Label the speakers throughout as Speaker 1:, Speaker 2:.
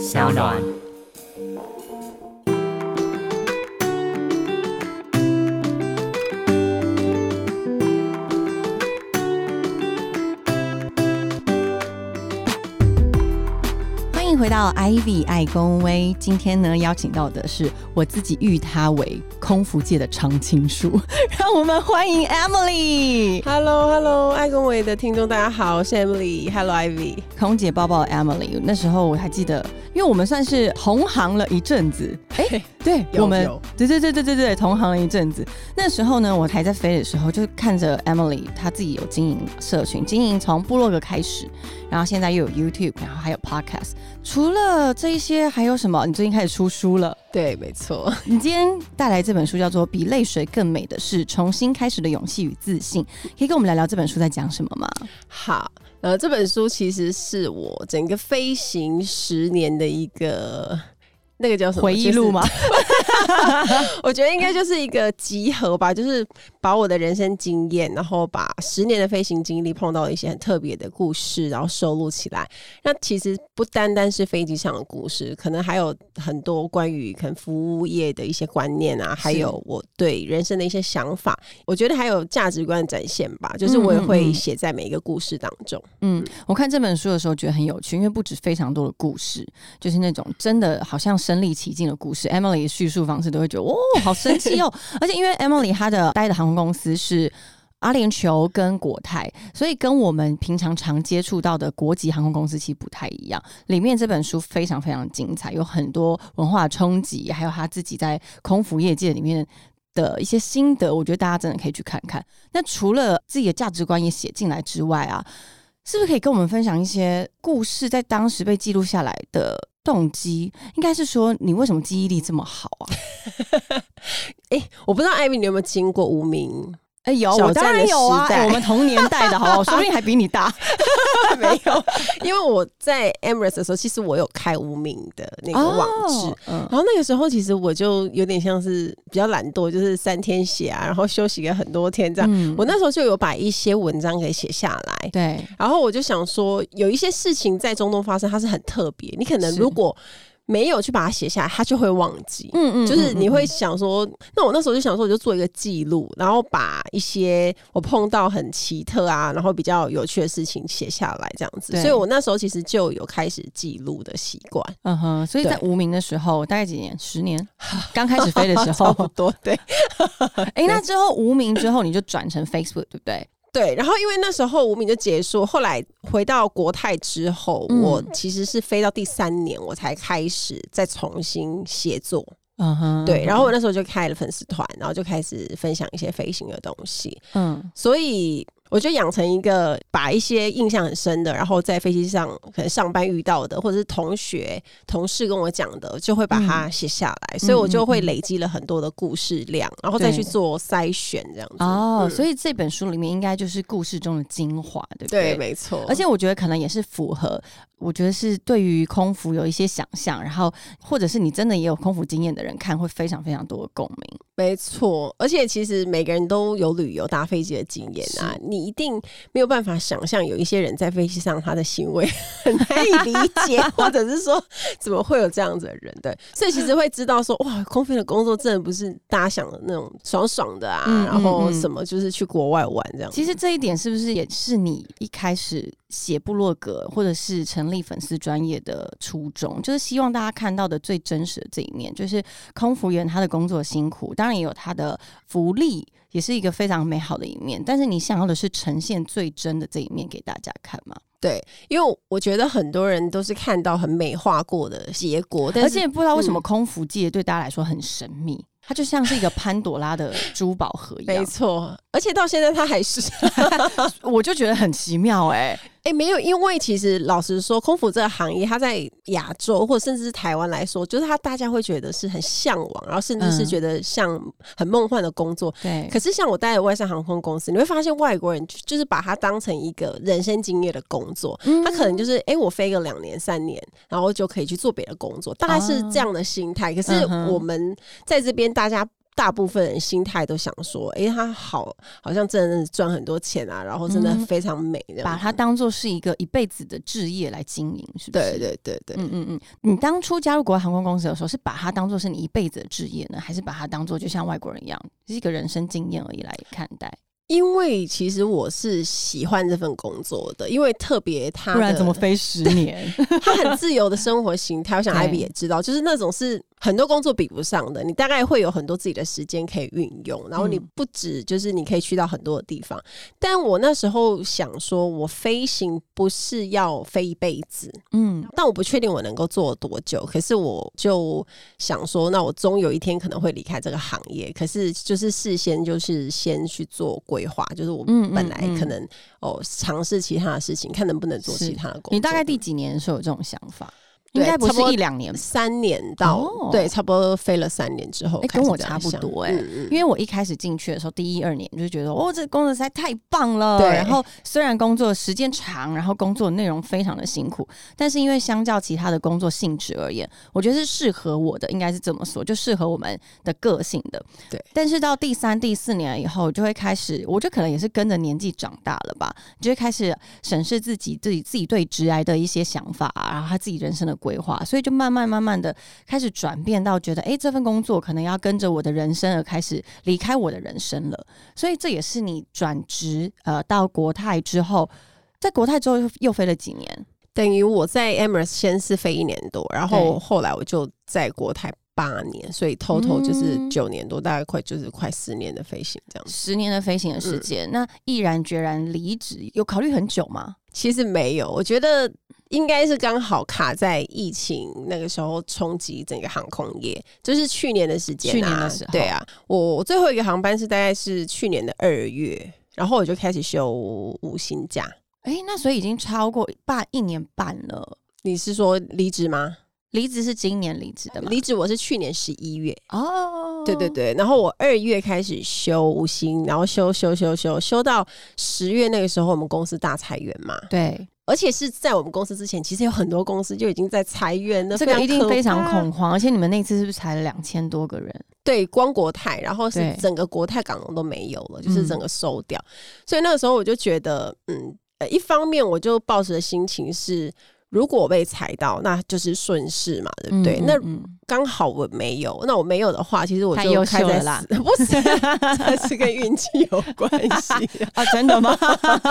Speaker 1: 小暖。
Speaker 2: 欢迎回到 Ivy 爱公威，今天呢邀请到的是我自己誉他为空服界的常青树，让我们欢迎
Speaker 3: Emily，Hello，Hello，爱公维的听众大家好，我是 Emily。Hello，Ivy。
Speaker 2: 空姐抱抱 Emily。那时候我还记得，因为我们算是同行了一阵子，哎、对我们对对对对对对，同行了一阵子。那时候呢，我还在飞的时候，就看着 Emily 她自己有经营社群，经营从部落格开始，然后现在又有 YouTube，然后还有 Podcast。除了这一些，还有什么？你最近开始出书了。
Speaker 3: 对，没错。
Speaker 2: 你今天带来这本书叫做《比泪水更美的是重新开始的勇气与自信》，可以跟我们聊聊这本书在讲什么吗？
Speaker 3: 好，呃，这本书其实是我整个飞行十年的一个那个叫什么
Speaker 2: 回忆录吗？？
Speaker 3: 就 是我觉得应该就是一个集合吧，就是把我的人生经验，然后把十年的飞行经历碰到一些很特别的故事，然后收录起来。那其实不单单是飞机上的故事，可能还有很多关于可能服务业的一些观念啊，还有我对人生的一些想法。我觉得还有价值观的展现吧，就是我也会
Speaker 2: 嗯
Speaker 3: 写在每一个故事当中。
Speaker 2: 嗯，我看这本书的时候觉得很有趣，因为不止非常多的故事，就是那种真的好像身临其境的故事。Emily 的叙述方式都会觉得哦，好神奇哦！而且因为 Emily 她的待的航空公司是。阿联酋跟国泰，所以跟我们平常常接触到的国际航空公司其实不太一样。里面这本书非常非常精彩，有很多文化冲击，还有他自己在空服业界里面的一些心得，我觉得大家真的可以去看看。那除了自己的价值观也写进来之外啊，是不是可以跟我们分享一些故事，在当时被记录下来的动机？应该是说你为什么记忆力这么好啊？
Speaker 3: 哎、我不知道艾米你有没有经过无名？
Speaker 2: 哎、有，我当然有啊，我们同年代的好不好？说不定还比你大。
Speaker 3: 没有，因为我在 Emirates 的时候，其实我有开无名的那个网址。
Speaker 2: 哦嗯，
Speaker 3: 然后那个时候，其实我就有点像是比较懒惰，就是三天写啊，然后休息个很多天这样。
Speaker 2: 嗯
Speaker 3: 我那时候就有把一些文章给写下来，
Speaker 2: 对，
Speaker 3: 然后我就想说，有一些事情在中东发生，它是很特别，你可能如果没有去把它写下来，他就会忘记。
Speaker 2: 嗯嗯
Speaker 3: 就是你会
Speaker 2: 嗯
Speaker 3: 想说，那我那时候就想说，我就做一个记录，然后把一些我碰到很奇特啊，然后比较有趣的事情写下来，这样子。所以我那时候其实就有开始记录的习惯，
Speaker 2: 嗯哼，所以在
Speaker 3: 对
Speaker 2: 无名的时候，大概几年？十年，刚开始飞的时
Speaker 3: 差不
Speaker 2: 候。
Speaker 3: 多对
Speaker 2: 哎、那之后无名之后，你就转成 Facebook，对不对？
Speaker 3: 对。然后因为那时候无名就结束，后来回到国泰之后，
Speaker 2: 嗯
Speaker 3: 我其实是飞到第三年，我才开始再重新写作。
Speaker 2: 嗯哼
Speaker 3: 对，然后我那时候就开了粉丝团，然后就开始分享一些飞行的东西。
Speaker 2: 嗯
Speaker 3: 所以我就养成一个把一些印象很深的，然后在飞机上可能上班遇到的，或者是同学、同事跟我讲的，就会把它写下来。所以我就会累积了很多的故事量，然后再去做筛选，这样子。
Speaker 2: 哦，
Speaker 3: 嗯
Speaker 2: 所以这本书里面应该就是故事中的精华，对不对？
Speaker 3: 对，没错。
Speaker 2: 而且我觉得可能也是符合，我觉得是对于空服有一些想象，然后或者是你真的也有空服经验的人看，会非常非常多的共鸣。
Speaker 3: 没错，而且其实每个人都有旅游搭飞机的经验啊，你一定没有办法想象有一些人在飞机上他的行为 很难以理解，或者是说怎么会有这样子的人？对，所以其实会知道说，哇，空飞的工作真的不是大家想的那种爽爽的啊，
Speaker 2: 嗯
Speaker 3: 然后什么就是去国外玩这样子。
Speaker 2: 其实这一点是不是也是你一开始写部落格或者是成立粉丝专业的初衷？就是希望大家看到的最真实的这一面，就是空服员他的工作辛苦，当然也有他的福利，也是一个非常美好的一面。但是你想要的是呈现最真的这一面给大家看嘛？
Speaker 3: 对，因为我觉得很多人都是看到很美化过的结果，但是
Speaker 2: 而且不知道为什么
Speaker 3: 嗯
Speaker 2: 空服界对大家来说很神秘，它就像是一个潘朵拉的珠宝盒一样。
Speaker 3: 没，错，而且到现在它还是。
Speaker 2: 我就觉得很奇妙哎、
Speaker 3: 哎、没有，因为其实老实说，空服这个行业，它在亚洲或者甚至是台湾来说，就是它大家会觉得是很向往，然后甚至是
Speaker 2: 嗯
Speaker 3: 觉得像很梦幻的工作。
Speaker 2: 对，
Speaker 3: 可是像我待的外商航空公司，你会发现外国人就就是把它当成一个人生经验的工作，
Speaker 2: 嗯。
Speaker 3: 他可能就是哎、诶我飞个两年三年，然后就可以去做别的工作，大概是这样的心态。可是我们在这边，大家大部分人心态都想说，哎、他好，好像真的是赚很多钱啊，然后真的
Speaker 2: 嗯
Speaker 3: 非常美这样子，
Speaker 2: 把它当做是一个一辈子的置业来经营，是不是？
Speaker 3: 对对对对，
Speaker 2: 嗯嗯嗯，你当初加入国外航空公司的时候，是把它当做是你一辈子的置业呢，还是把它当做就像外国人一样，是一个人生经验而已来看待？
Speaker 3: 因为其实我是喜欢这份工作的，因为特别他
Speaker 2: 不然怎么飞十年？
Speaker 3: 他很自由的生活形态，我想艾比也知道，就是那种是很多工作比不上的。你大概会有很多自己的时间可以运用，然后你
Speaker 2: 嗯
Speaker 3: 不止就是你可以去到很多的地方。但我那时候想说，我飞行不是要飞一辈子，
Speaker 2: 嗯
Speaker 3: 但我不确定我能够做多久。可是我就想说，那我终有一天可能会离开这个行业。可是就是事先就是先去做规划，就是我本来
Speaker 2: 嗯
Speaker 3: 可能、哦尝试其他的事情，看能不能做其他的工作。
Speaker 2: 你大概第几年的时候有这种想法？应该不是一两年
Speaker 3: 三年到、
Speaker 2: 哦
Speaker 3: 对，差不多飞了三年之后
Speaker 2: 跟我差不多哎
Speaker 3: 嗯嗯
Speaker 2: 因为我一开始进去的时候，第一二年就觉得哦，这工作实在太棒了。
Speaker 3: 对
Speaker 2: 然后虽然工作时间长，然后工作内容非常的辛苦，但是因为相较其他的工作性质而言，我觉得是适合我的，应该是这么说，就适合我们的个性的。
Speaker 3: 对。
Speaker 2: 但是到第三、第四年以后，就会开始，我觉得可能也是跟着年纪长大了吧，就会开始审视自己、自己、自己对职癌的一些想法、啊，然后他自己人生的规划，所以就慢慢、慢慢的开始转变到觉得，哎、这份工作可能要跟着我的人生而开始离开我的人生了。所以这也是你转职呃到国泰之后，在国泰之后又又飞了几年，
Speaker 3: 等于我在 Emirates 先是飞一年多，然后后来我就在国泰八年，所以 total 就是
Speaker 2: 嗯
Speaker 3: 九年多，大概快就是快十年的飞行这样子。
Speaker 2: 十年的飞行的时间，那毅然决然离职，有考虑很久吗？
Speaker 3: 其实没有，我觉得应该是刚好卡在疫情那个时候冲击整个航空业，就是去年的时间、啊。
Speaker 2: 去年的时候
Speaker 3: 对啊，我我最后一个航班是大概是去年的二月，然后我就开始休五薪假。
Speaker 2: 哎、那所以已经超过半一年半了。
Speaker 3: 你是说离职吗？
Speaker 2: 离职是今年离职的吗？
Speaker 3: 离职我是去年十一月，
Speaker 2: 哦，
Speaker 3: 对对对，然后我二月开始休五薪，然后休休休休休到十月那个时候，我们公司大裁员嘛，
Speaker 2: 对，
Speaker 3: 而且是在我们公司之前，其实有很多公司就已经在裁员了，
Speaker 2: 这个一定非常恐慌，而且你们那次是不是裁了两千多个人？
Speaker 3: 对，光国泰，然后是整个国泰港龙都没有了，就是
Speaker 2: 嗯
Speaker 3: 整个收掉。所以那个时候我就觉得，嗯，呃，一方面我就抱着的心情是，如果我被踩到，那就是顺势嘛，对不对？那
Speaker 2: 嗯嗯
Speaker 3: 刚好我没有，那我没有的话，其实我就开在
Speaker 2: 秀了啦
Speaker 3: 不是，这是跟运气有关系。
Speaker 2: 啊，真的吗？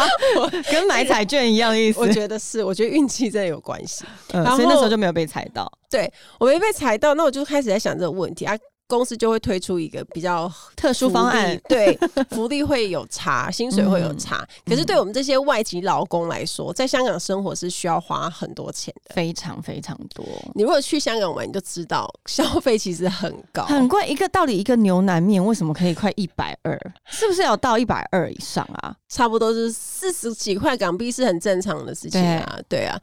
Speaker 2: 跟买彩券一样的意思。
Speaker 3: 我觉得是，我觉得运气真的有关系。
Speaker 2: 嗯
Speaker 3: 然后
Speaker 2: 所以那时候就没有被踩到。
Speaker 3: 对我没被踩到，那我就开始在想这个问题啊。公司就会推出一个比较
Speaker 2: 特殊方案，
Speaker 3: 对，福利会有差，薪水会有差。可是对我们这些外籍劳工来说，在香港生活是需要花很多钱的。
Speaker 2: 非常非常多，
Speaker 3: 你如果去香港玩，你就知道消费其实很高，
Speaker 2: 很贵。一个到底一个牛腩面为什么可以快一百二？是不是有到一百二以上啊？
Speaker 3: 差不多是四十几块港币是很正常的事情啊，对啊。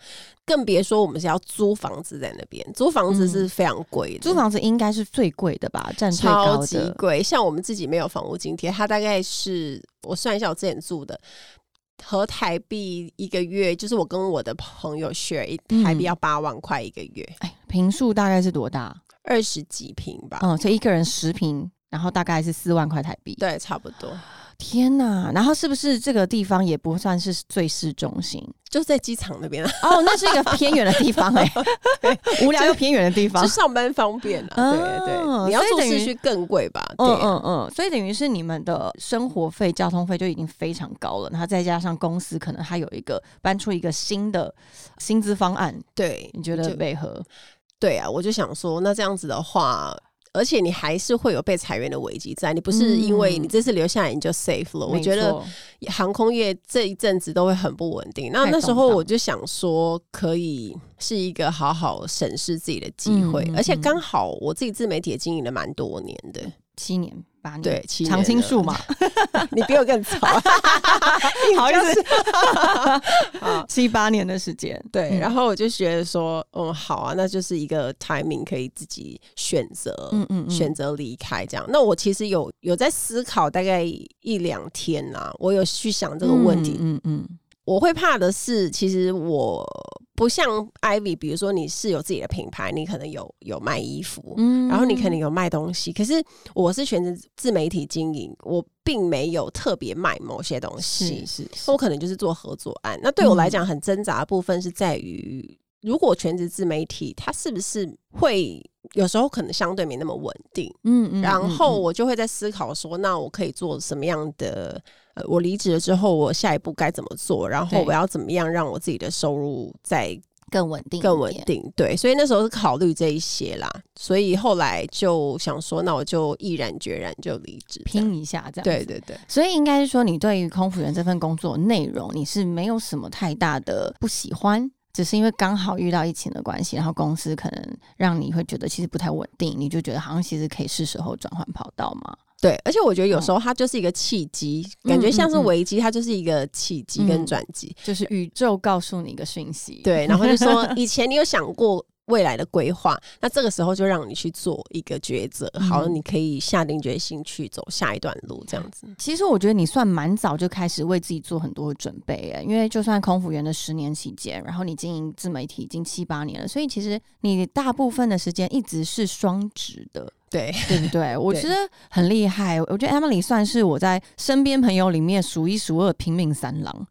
Speaker 3: 更别说我们是要租房子在那边，租房子是非常贵的，
Speaker 2: 租房子应该是最贵的吧，占最
Speaker 3: 超
Speaker 2: 高的。
Speaker 3: 级贵。像我们自己没有房屋津贴，它大概是我算一下，我之前住的合台币一个月，就是我跟我的朋友 share 台币要八万块一个月，
Speaker 2: 哎，平数大概是多大？
Speaker 3: 二十几平吧，
Speaker 2: 嗯，所以一个人十平，然后大概是四万块台币。
Speaker 3: 对，差不多。
Speaker 2: 天呐！然后是不是这个地方也不算是最市中心？
Speaker 3: 就在机场那边啊，
Speaker 2: 哦，那是一个偏远的地方哎、无聊又偏远的地方
Speaker 3: 就。上班方便啊。对对，
Speaker 2: 哦
Speaker 3: 你要住市区更贵吧？对
Speaker 2: 嗯
Speaker 3: 啊，
Speaker 2: 嗯嗯，所以等于是你们的生活费、交通费就已经非常高了，然后再加上公司可能还有一个搬出一个新的薪资方案，
Speaker 3: 对，
Speaker 2: 你觉得
Speaker 3: 就
Speaker 2: 为何？
Speaker 3: 对啊，我就想说，那这样子的话。而且你还是会有被裁员的危机在，你不是因为
Speaker 2: 嗯
Speaker 3: 你这次留下来你就 safe 了。我觉得航空业这一阵子都会很不稳定。那那时候我就想说，可以是一个好好审视自己的机会，而且
Speaker 2: 嗯
Speaker 3: 刚好我自己自媒体也经营了蛮多年的。
Speaker 2: 七年八年，
Speaker 3: 对
Speaker 2: 常青
Speaker 3: 了
Speaker 2: 树嘛，
Speaker 3: 你比我更早，
Speaker 2: 好意思，七八年的时间，
Speaker 3: 对，
Speaker 2: 嗯。
Speaker 3: 然后我就觉得说，嗯，好啊，那就是一个 timing 可以自己选择，
Speaker 2: 嗯嗯嗯。
Speaker 3: 选择离开这样。那我其实有有在思考大概一两天啊，我有去想这个问题。
Speaker 2: 嗯嗯
Speaker 3: 我会怕的是，其实我不像 Ivy，比如说你是有自己的品牌，你可能有有卖衣服，
Speaker 2: 嗯
Speaker 3: 然后你可能有卖东西，可是我是选择自媒体经营，我并没有特别卖某些东西
Speaker 2: 是，是是。
Speaker 3: 我可能就是做合作案。那对我来讲，很挣扎的部分是在于，如果全职自媒体，它是不是会有时候可能相对没那么稳定？
Speaker 2: 嗯嗯
Speaker 3: 然后
Speaker 2: 嗯
Speaker 3: 我就会在思考说，那我可以做什么样的？呃，我离职了之后，我下一步该怎么做？然后我要怎么样让我自己的收入再
Speaker 2: 更稳定，
Speaker 3: 更稳定？对，所以那时候是考虑这一些啦。所以后来就想说，那我就毅然决然就离职，
Speaker 2: 拼一下这样。
Speaker 3: 对。对对，
Speaker 2: 所以应该是说，你对于空服员这份工作内容，你是没有什么太大的不喜欢，只是因为刚好遇到疫情的关系，然后公司可能让你会觉得其实不太稳定，你就觉得好像其实可以是时候转换跑道嘛。
Speaker 3: 对，而且我觉得有时候它就是一个契机，
Speaker 2: 嗯
Speaker 3: 感觉像是危机，它就是一个契机跟
Speaker 2: 嗯
Speaker 3: 转机。
Speaker 2: 就是宇宙告诉你一个讯息，
Speaker 3: 对，然后就说 以前你有想过未来的规划，那这个时候就让你去做一个抉择，好，
Speaker 2: 嗯
Speaker 3: 你可以下定决心去走下一段路，这样子。
Speaker 2: 其实我觉得你算蛮早就开始为自己做很多的准备诶，因为就算空服员的十年期间，然后你经营自媒体已经七八年了，所以其实你大部分的时间一直是双职的，
Speaker 3: 对，
Speaker 2: 对不对？我
Speaker 3: 对
Speaker 2: 觉得很厉害，我觉得 Emily 算是我在身边朋友里面数一数二拼命三郎，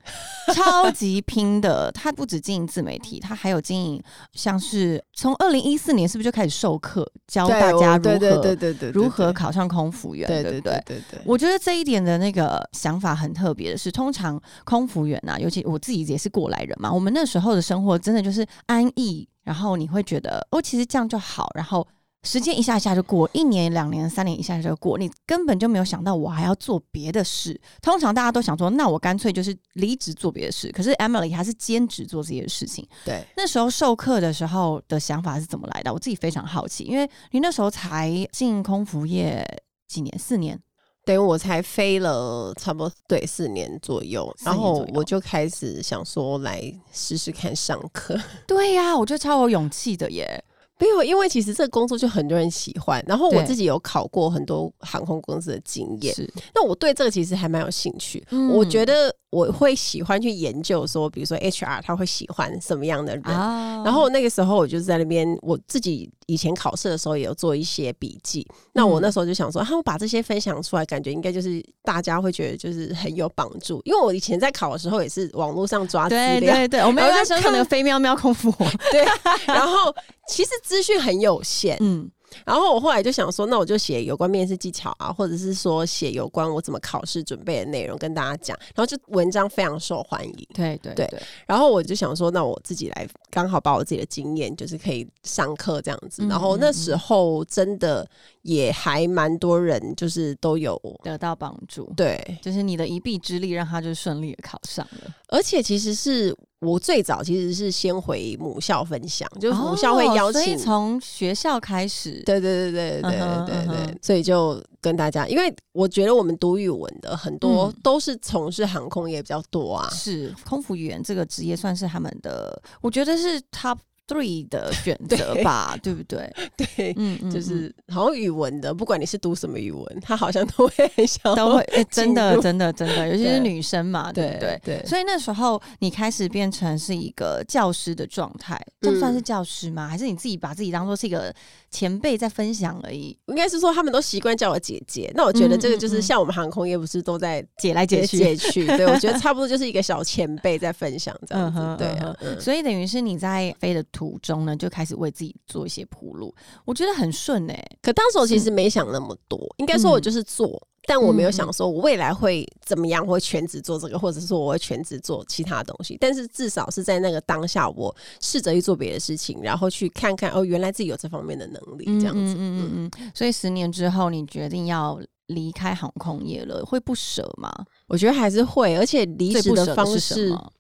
Speaker 2: 超级拼的。他不止经营自媒体，他还有经营像是从二零一四年是不是就开始授课，教大家如何如何考上空服员，
Speaker 3: 对对
Speaker 2: 对不对
Speaker 3: 对？对对，
Speaker 2: 我觉得这一点的那个想法很特别的是，通常空服员啊，尤其我自己也是过来人嘛，我们那时候的生活真的就是安逸，然后你会觉得哦，其实这样就好，然后时间一下一下就过，一年、两年、三年一下就过，你根本就没有想到我还要做别的事。通常大家都想说，那我干脆就是离职做别的事。可是 Emily 还是兼职做这些事情。
Speaker 3: 对。
Speaker 2: 那时候授课的时候的想法是怎么来的？我自己非常好奇，因为你那时候才进空服业几年？四年。
Speaker 3: 等于我才飞了差不多对四年左右，然后我就开始想说来试试看上课。
Speaker 2: 对呀、我觉得超有勇气的耶。
Speaker 3: 没有，因为其实这个工作就很多人喜欢，然后我自己有考过很多航空公司的经验，
Speaker 2: 是，
Speaker 3: 那我对这个其实还蛮有兴趣。
Speaker 2: 嗯
Speaker 3: 我觉得我会喜欢去研究说，比如说 HR 他会喜欢什么样的人。
Speaker 2: 哦
Speaker 3: 然后那个时候我就是在那边，我自己以前考试的时候也有做一些笔记。那我那时候就想说，啊，们把这些分享出来，感觉应该就是大家会觉得就是很有帮助。因为我以前在考的时候也是网络上抓资料，
Speaker 2: 对对对，我 们
Speaker 3: 然后就
Speaker 2: 要说那个飞喵喵空服，
Speaker 3: 对，然后其实资讯很有限，
Speaker 2: 嗯，
Speaker 3: 然后我后来就想说，那我就写有关面试技巧啊，或者是说写有关我怎么考试准备的内容跟大家讲，然后就文章非常受欢迎。对
Speaker 2: 对对对，
Speaker 3: 然后我就想说，那我自己来，刚好把我自己的经验，就是可以上课这样子。
Speaker 2: 嗯
Speaker 3: 然后那时候真的也还蛮多人，就是都有
Speaker 2: 得到帮助，
Speaker 3: 对，
Speaker 2: 就是你的一臂之力，让他就顺利的考上了。
Speaker 3: 而且其实是我最早其实是先回母校分享，就是母校会邀请
Speaker 2: 从学校开始，
Speaker 3: 对对对对对对对所以就跟大家，因为我觉得我们读语文的很多
Speaker 2: 嗯
Speaker 3: 都是从事航空业比较多啊。
Speaker 2: 是空服员这个职业算是他们的，我觉得是 top three 的 选择吧，对不对？
Speaker 3: 对，
Speaker 2: 嗯嗯，
Speaker 3: 就是好像语文的，不管你是读什么语文，他好像都会很想
Speaker 2: 都会、诶真的真的真的，尤其是女生嘛，对不对？
Speaker 3: 对
Speaker 2: 所以那时候你开始变成是一个教师的状态，这算是教师吗？还是你自己把自己当做是一个前辈在分享而已？
Speaker 3: 应该是说他们都习惯叫我姐姐。那我觉得这个就是像我们航空业不是都在
Speaker 2: 解来解去，
Speaker 3: 解去，对我觉得 差不多就是一个小前辈在分享这样子
Speaker 2: 嗯哼。
Speaker 3: 对
Speaker 2: 嗯所以等于是你在飞的途中呢，就开始为自己做一些铺路，我觉得很顺哎、
Speaker 3: 可当时我其实没想那么多，应该说我就是做。但我没有
Speaker 2: 嗯
Speaker 3: 想说，我未来会怎么样，我会全职做这个，或者是说我会全职做其他东西。但是至少是在那个当下，我试着去做别的事情，然后去看看哦，原来自己有这方面的能力，这样子。
Speaker 2: 嗯嗯嗯嗯。所以十年之后，你决定要离开航空业了，会不舍吗？
Speaker 3: 我觉得还是会，而且离职的方式，
Speaker 2: 么？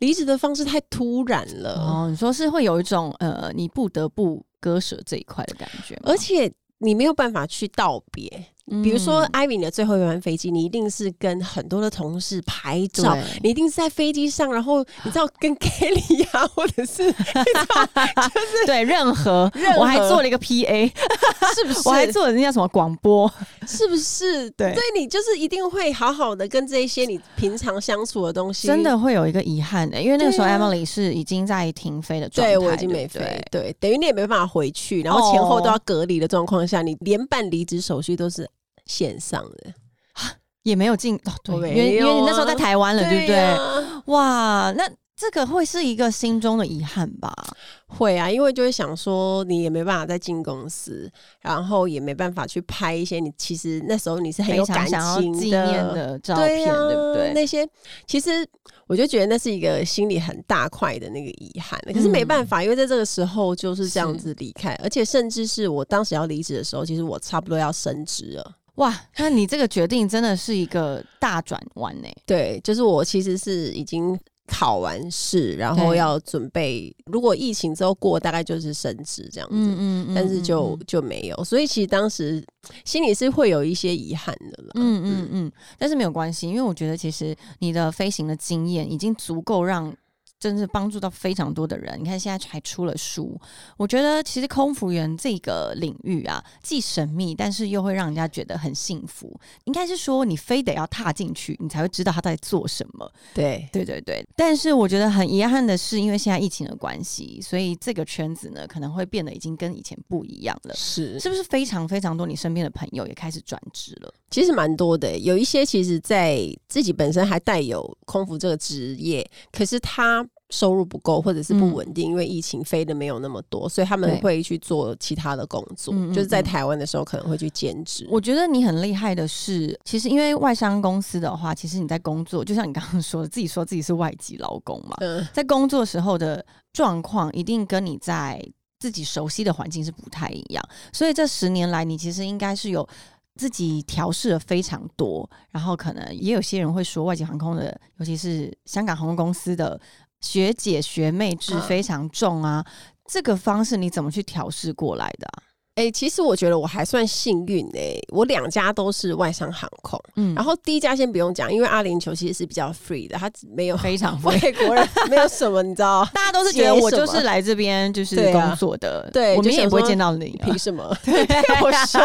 Speaker 3: 离职的方式太突然了，
Speaker 2: 哦，你说是会有一种呃，你不得不割舍这一块的感觉？
Speaker 3: 而且你没有办法去道别。比如说
Speaker 2: 嗯。
Speaker 3: 艾米你的最后一班飞机，你一定是跟很多的同事拍照，你一定是在飞机上，然后你知道跟 Kelly 呀、或者 是
Speaker 2: 对，任何
Speaker 3: 任何
Speaker 2: 我还做了一个 PA，
Speaker 3: 是不是？
Speaker 2: 我还做了那叫什么广播，
Speaker 3: 是不是？
Speaker 2: 对？
Speaker 3: 对你就是一定会好好的跟这一些你平常相处的东西，
Speaker 2: 真的会有一个遗憾的，因为那个时候 Emily 是已经在停飞的状态，
Speaker 3: 对我已经没飞，对，等于你也没办法回去，然后前后
Speaker 2: 哦。
Speaker 3: 都要隔离的状况下，你连办离职手续都是线上的，
Speaker 2: 也没有进哦，对，因为因为你那时候在台湾了，对不对？
Speaker 3: 呀
Speaker 2: 哇，那这个会是一个心中的遗憾吧？
Speaker 3: 会啊，因为就会想说，你也没办法再进公司，然后也没办法去拍一些你其实那时候你是很有感情
Speaker 2: 纪念的照
Speaker 3: 对
Speaker 2: 片，对
Speaker 3: 啊
Speaker 2: 不对？
Speaker 3: 那些其实我就觉得那是一个心里很大块的那个遗憾，可是没办法，因为在这个时候就是这样子离开，而且甚至是我当时要离职的时候，其实我差不多要升职了。
Speaker 2: 哇，那你这个决定真的是一个大转弯呢。
Speaker 3: 对，就是我其实是已经考完试，然后要准备，如果疫情之后过，大概就是升职这样子。
Speaker 2: 嗯嗯
Speaker 3: 但是就就没有，所以其实当时心里是会有一些遗憾的了。
Speaker 2: 嗯嗯嗯，但是没有关系，因为我觉得其实你的飞行的经验已经足够让。真是帮助到非常多的人。你看现在还出了书，我觉得其实空服员这个领域啊，既神秘，但是又会让人家觉得很幸福。应该是说你非得要踏进去，你才会知道他在做什么。
Speaker 3: 对，
Speaker 2: 对对对，但是我觉得很遗憾的是，因为现在疫情的关系，所以这个圈子呢可能会变得已经跟以前不一样了。
Speaker 3: 是
Speaker 2: 是不是非常非常多你身边的朋友也开始转职了？
Speaker 3: 其实蛮多的，有一些其实在自己本身还带有空服这个职业，可是他收入不够或者是不稳定，因为疫情飞的没有那么多，所以他们会去做其他的工作，就是在
Speaker 2: 嗯
Speaker 3: 台湾的时候可能会去兼职。
Speaker 2: 我觉得你很厉害的是，其实因为外商公司的话，其实你在工作，就像你刚刚说的，自己说自己是外籍劳工嘛，
Speaker 3: 嗯，
Speaker 2: 在工作时候的状况一定跟你在自己熟悉的环境是不太一样，所以这十年来，你其实应该是有。自己调试了非常多，然后可能也有些人会说，外籍航空的，尤其是香港航空公司的学姐学妹制
Speaker 3: 嗯
Speaker 2: 非常重啊。这个方式你怎么去调试过来的、啊？
Speaker 3: 哎、其实我觉得我还算幸运哎、我两家都是外商航空，
Speaker 2: 嗯
Speaker 3: 然后第一家先不用讲，因为阿联酋其实是比较 free 的，它没有
Speaker 2: 非常
Speaker 3: 外国人没有什么，你知道。
Speaker 2: 大家都是觉得我就是来这边就是工作的，
Speaker 3: 对
Speaker 2: 我
Speaker 3: 就想说
Speaker 2: 明天也不会见到你啊、
Speaker 3: 凭什么？对 我凶，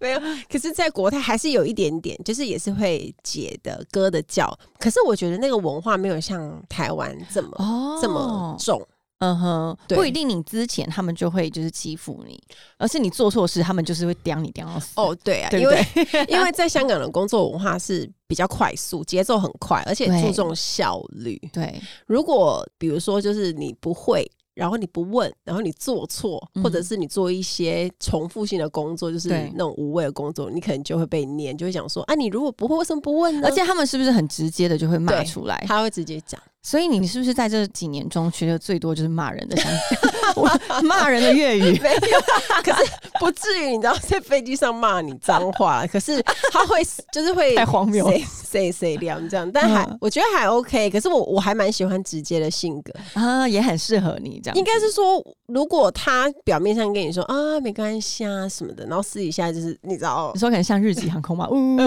Speaker 3: 没有。可是，在国泰还是有一点点，就是也是会解的、割的叫。可是我觉得那个文化没有像台湾这么、
Speaker 2: 哦
Speaker 3: 这么重。
Speaker 2: 嗯哼，不一定你之前他们就会就是欺负你，而是你做错事，他们就是会刁你刁到死。
Speaker 3: 哦，对啊，因为？因为在香港的工作文化是比较快速，节奏很快，而且注重效率。
Speaker 2: 对，
Speaker 3: 如果比如说，就是你不会。然后你不问，然后你做错，
Speaker 2: 嗯
Speaker 3: 或者是你做一些重复性的工作，就是那种无谓的工作，你可能就会被念，就会讲说啊，你如果不会，为什么不问呢？
Speaker 2: 而且他们是不是很直接的就会骂出来？
Speaker 3: 他会直接讲。
Speaker 2: 所以你是不是在这几年中学的最多就是骂人的香港 骂人的粤语？
Speaker 3: 没有，可是不至于，你知道，在飞机上骂你脏话，可是他会就是会
Speaker 2: 太荒谬了
Speaker 3: 谁谁谁亮这样，但还、
Speaker 2: 嗯
Speaker 3: 我觉得还 OK。可是我我还蛮喜欢直接的性格，
Speaker 2: 啊，也很适合你这样子。
Speaker 3: 应该是说，如果他表面上跟你说啊没关系啊什么的，然后私底下就是你知道
Speaker 2: 你，说可能像日籍航空嘛，呜，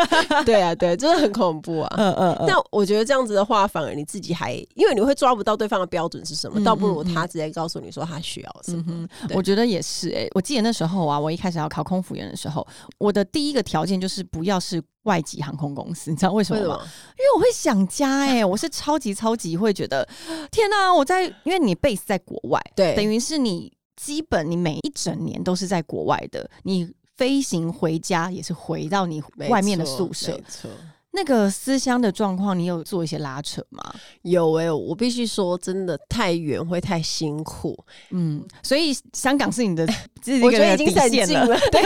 Speaker 3: 对啊对，真的很恐怖啊。
Speaker 2: 嗯嗯嗯，
Speaker 3: 那我觉得这样子的话，反而你自己还，因为你会抓不到对方的标准是什么，
Speaker 2: 嗯
Speaker 3: 倒不如他直接告诉你说他需要什么。
Speaker 2: 我觉得也是诶、我记得那时候啊，我一开始要考空服员的时候，我的第一个条件就是不要是外籍航空公司，你知道为什么吗？因为我会想家诶、我是超级超级会觉得，天哪、我在因为你 base 在国外，
Speaker 3: 对，
Speaker 2: 等于是你基本你每一整年都是在国外的，你飞行回家也是回到你外面的宿舍。那个思乡的状况，你有做一些拉扯吗？
Speaker 3: 有诶、我必须说，真的太远会太辛苦。
Speaker 2: 嗯，所以香港是你的，
Speaker 3: 我觉得已经是很
Speaker 2: 底线了。
Speaker 3: 近了。对，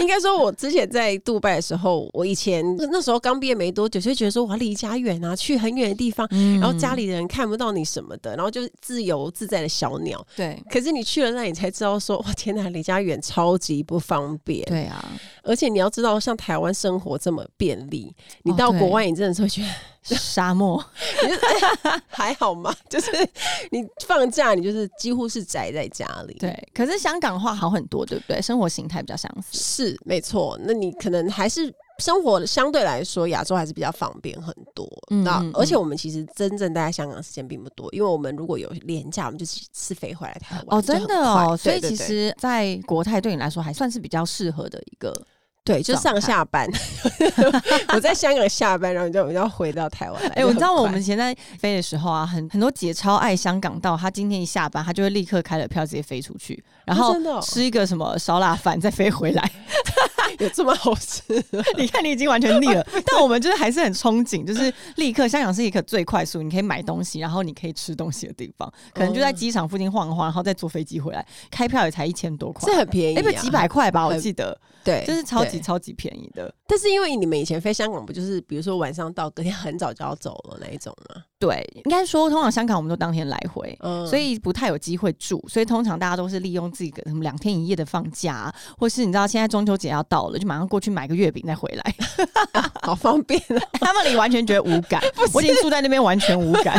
Speaker 3: 应该说，我之前在杜拜的时候，我以前那时候刚毕业没多久，就觉得说我要离家远啊，去很远的地方，
Speaker 2: 嗯
Speaker 3: 然后家里的人看不到你什么的，然后就是自由自在的小鸟。
Speaker 2: 对
Speaker 3: 可是你去了那里才知道说，哇天哪，离家远超级不方便。
Speaker 2: 对啊，
Speaker 3: 而且你要知道，像台湾生活这么便利，你到国外，你真的是会觉得
Speaker 2: 沙漠，
Speaker 3: 哎 还好吗？就是你放假，你就是几乎是宅在家里。
Speaker 2: 对。可是香港的话好很多，对不对？生活形态比较相似。
Speaker 3: 是没错，那你可能还是生活相对来说，亚洲还是比较方便很多。那
Speaker 2: 嗯嗯
Speaker 3: 而且我们其实真正待在香港时间并不多，因为我们如果有廉价，我们就是飞回来台湾。
Speaker 2: 哦，真的哦，所以其实，在国泰对你来说还算是比较适合的一个。
Speaker 3: 对，就上下班，我在香港下班，然后就我就要回到台湾来。
Speaker 2: 哎、我知道我们以前在飞的时候啊，很很多姐超爱香港到，她今天一下班，她就会立刻开了票直接飞出去，然后吃一个什么烧腊饭再飞回来。
Speaker 3: 有这么好吃？
Speaker 2: 你看你已经完全腻了，但我们就是还是很憧憬，就是立刻香港是一个最快速，你可以买东西，然后你可以吃东西的地方，可能就在机场附近晃一晃，然后再坐飞机回来，开票也才一千多块。
Speaker 3: 这，很便宜、
Speaker 2: 哎、
Speaker 3: 啊，
Speaker 2: 不几百块吧，我记得，
Speaker 3: 对，
Speaker 2: 就是超级超级便宜的。
Speaker 3: 但是因为你们以前飞香港，不就是比如说晚上到，隔天很早就要走了那一种吗？
Speaker 2: 对，应该说通常香港我们都当天来回，
Speaker 3: 嗯。
Speaker 2: 所以不太有机会住，所以通常大家都是利用自己的什么两天一夜的放假啊、或是你知道现在中秋节要到了，就马上过去买个月饼再回来。
Speaker 3: 好方便啊。
Speaker 2: 他们里完全觉得无感，我已经住在那边完全无感。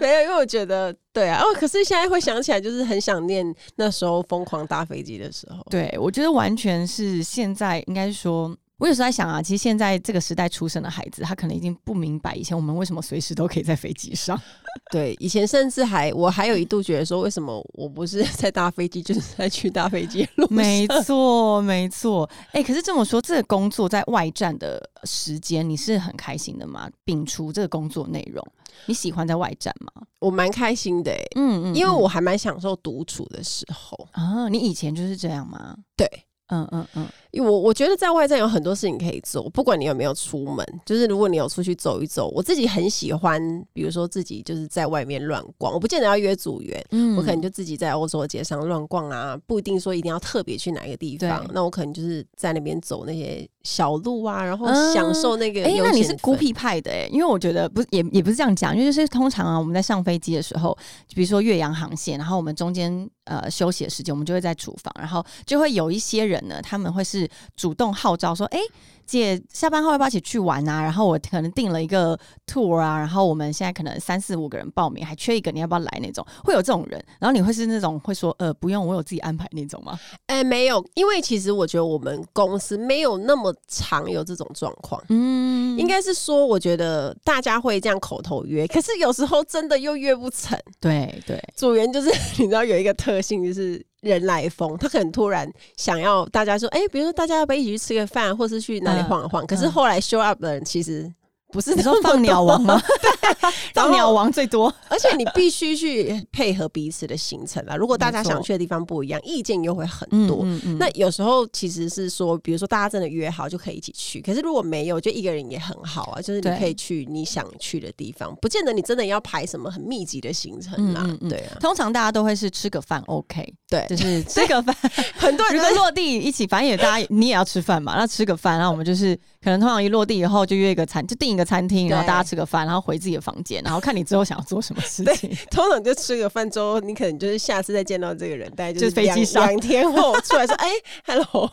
Speaker 3: 没有，因为我觉得对啊，哦，可是现在会想起来，就是很想念那时候疯狂搭飞机的时候。
Speaker 2: 对，我觉得完全是现在应该说。我有时候在想啊，其实现在这个时代出生的孩子，他可能已经不明白以前我们为什么随时都可以在飞机上。
Speaker 3: 对，以前甚至还我还有一度觉得说，为什么我不是 在搭飞机，就是在去搭飞机路上？
Speaker 2: 没错，没错。哎、可是这么说，这个工作在外站的时间，你是很开心的吗？摒除这个工作内容，你喜欢在外站吗？
Speaker 3: 我蛮开心的、欸，
Speaker 2: 嗯
Speaker 3: 因为我还蛮享受独处的时候。
Speaker 2: 啊，你以前就是这样吗？
Speaker 3: 对，
Speaker 2: 嗯嗯嗯，
Speaker 3: 我我觉得在外站有很多事情可以做，不管你有没有出门，就是如果你有出去走一走，我自己很喜欢，比如说自己就是在外面乱逛，我不见得要约组员，
Speaker 2: 嗯
Speaker 3: 我可能就自己在欧洲街上乱逛啊，不一定说一定要特别去哪一个地方。那我可能就是在那边走那些小路啊，然后
Speaker 2: 嗯
Speaker 3: 享受那个
Speaker 2: 哎、
Speaker 3: 悠
Speaker 2: 那你是孤僻派的哎、因为我觉得不也也不是这样讲，因为就是通常啊，我们在上飞机的时候，比如说岳阳航线，然后我们中间呃休息的时间，我们就会在厨房，然后就会有一些人呢，他们会是主动号召说，哎、姐下班后要不要一起去玩啊？然后我可能订了一个 tour 啊，然后我们现在可能三四五个人报名，还缺一个，你要不要来那种？会有这种人，然后你会是那种会说，呃，不用，我有自己安排那种吗？
Speaker 3: 哎、没有，因为其实我觉得我们公司没有那么常有这种状况。
Speaker 2: 嗯，
Speaker 3: 应该是说，我觉得大家会这样口头约，可是有时候真的又约不成。
Speaker 2: 对对，
Speaker 3: 组员就是 你知道有一个特性，就是人来疯，他可能突然想要大家说，哎、比如说大家要不要一起去吃个饭，或是去哪里晃一晃？可是后来 show up 的人其实不是
Speaker 2: 说放鸟王吗？
Speaker 3: 对
Speaker 2: 放鸟王最多。
Speaker 3: 而且你必须去配合彼此的行程啊。如果大家想去的地方不一样，意见又会很多。
Speaker 2: 嗯嗯
Speaker 3: 那有时候其实是说，比如说大家真的约好就可以一起去，可是如果没有，就一个人也很好啊。就是你可以去你想去的地方，不见得你真的要排什么很密集的行程
Speaker 2: 啊。
Speaker 3: 对啊，
Speaker 2: 通常大家都会是吃个饭，OK，
Speaker 3: 对，
Speaker 2: 就是吃个饭，
Speaker 3: 很多人都
Speaker 2: 如果落地一起，反正也大家你也要吃饭嘛，那吃个饭，然后我们就是可能通常一落地以后就约一个餐，就订一个餐厅，然后大家吃个饭，然后回自己的房间，然后看你之后想要做什么事情。
Speaker 3: 通常就吃个饭之后，你可能就是下次再见到这个人，大概
Speaker 2: 就是飞机上
Speaker 3: 两天后出来说，哎、h e l l o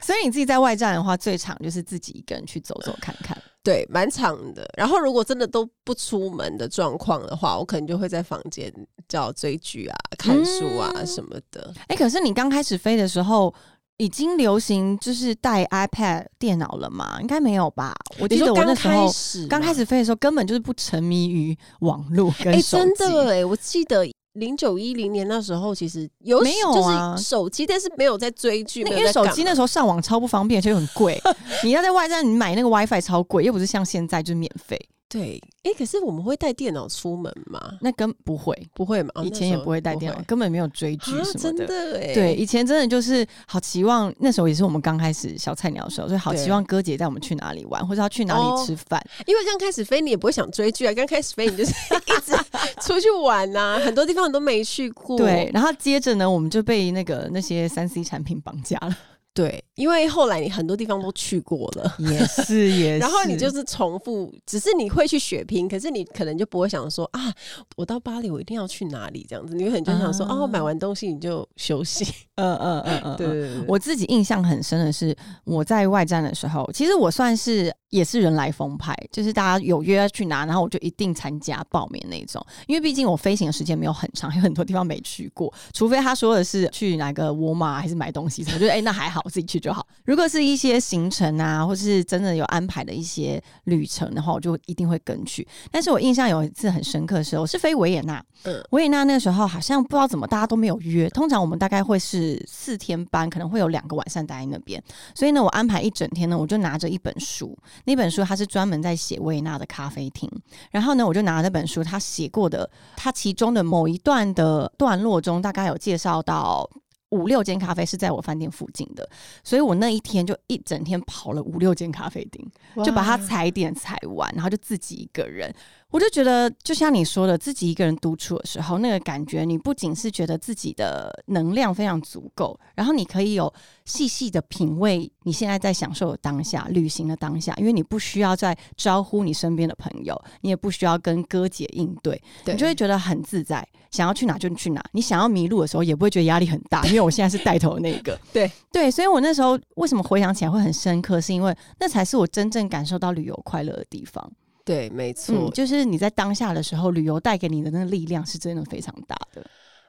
Speaker 2: 所以你自己在外站的话，最长就是自己一个人去走走看看。
Speaker 3: 对，蛮长的。然后如果真的都不出门的状况的话，我可能就会在房间叫追剧啊、看书啊
Speaker 2: 嗯
Speaker 3: 什么的。
Speaker 2: 哎、可是你刚开始飞的时候。已经流行就是带 iPad 电脑了嘛？应该没有吧？我记得我那时候刚开始飞的时候，根本就是不沉迷于网络跟
Speaker 3: 哎、
Speaker 2: 手机。
Speaker 3: 真的哎、我记得零九一零年那时候，其实有
Speaker 2: 没有啊
Speaker 3: 就是手机，但是没有在追剧，
Speaker 2: 那因为手机那时候上网超不方便，而且又很贵。你要在外站，你买那个 WiFi 超贵，又不是像现在就是免费，
Speaker 3: 对，哎、可是我们会带电脑出门吗？
Speaker 2: 那根不会。
Speaker 3: 不会嘛？哦
Speaker 2: 以前也不会带电脑，根本没有追剧
Speaker 3: 啊
Speaker 2: 什么
Speaker 3: 真
Speaker 2: 的。对，以前真的就是好期望，那时候也是我们刚开始小菜鸟的时候，所以好期望哥姐带我们去哪里玩，或者要去哪里
Speaker 3: 哦
Speaker 2: 吃饭。
Speaker 3: 因为刚开始飞你也不会想追剧啊，刚开始飞你就是 一直出去玩呐、很多地方你都没去过。
Speaker 2: 对，然后接着呢，我们就被那个那些三 C 产品绑架了。
Speaker 3: 对，因为后来你很多地方都去过了。
Speaker 2: 也是 也是，
Speaker 3: 然后你就是重复，只是你会去血拼，可是你可能就不会想说啊，我到巴黎我一定要去哪里这样子，你可能就想说
Speaker 2: 啊
Speaker 3: 哦，买完东西你就休息。
Speaker 2: 嗯嗯嗯嗯，
Speaker 3: 对
Speaker 2: 我自己印象很深的是，我在外站的时候，其实我算是也是人来疯派，就是大家有约要去哪，然后我就一定参加报名那种。因为毕竟我飞行的时间没有很长，有很多地方没去过，除非他说的是去哪个沃尔玛还是买东西什么，我觉得哎、那还好，我自己去就好。如果是一些行程啊，或是真的有安排的一些旅程的话，我就一定会跟去。但是我印象有一次很深刻的时候，我是飞维也纳，
Speaker 3: 嗯
Speaker 2: 维也纳那个时候好像不知道怎么大家都没有约，通常我们大概会是四天班，可能会有两个晚上待在那边。所以呢，我安排一整天呢，我就拿着一本书，那本书它是专门在写维也纳的咖啡厅。然后呢，我就拿那本书，他写过的，他其中的某一段的段落中，大概有介绍到。五六间咖啡是在我饭店附近的，所以我那一天就一整天跑了五六间咖啡厅。就把它踩点踩完，然后就自己一个人。我就觉得，就像你说的，自己一个人独处的时候，那个感觉，你不仅是觉得自己的能量非常足够，然后你可以有细细的品味你现在在享受的当下、旅行的当下，因为你不需要再招呼你身边的朋友，你也不需要跟哥姐应对，
Speaker 3: 对
Speaker 2: 你就会觉得很自在，想要去哪就去哪。你想要迷路的时候，也不会觉得压力很大，因为我现在是带头的那个。
Speaker 3: 对
Speaker 2: 对，所以我那时候为什么回想起来会很深刻，是因为那才是我真正感受到旅游快乐的地方。
Speaker 3: 对，没错。
Speaker 2: 嗯，就是你在当下的时候，旅游带给你的那个力量是真的非常大的。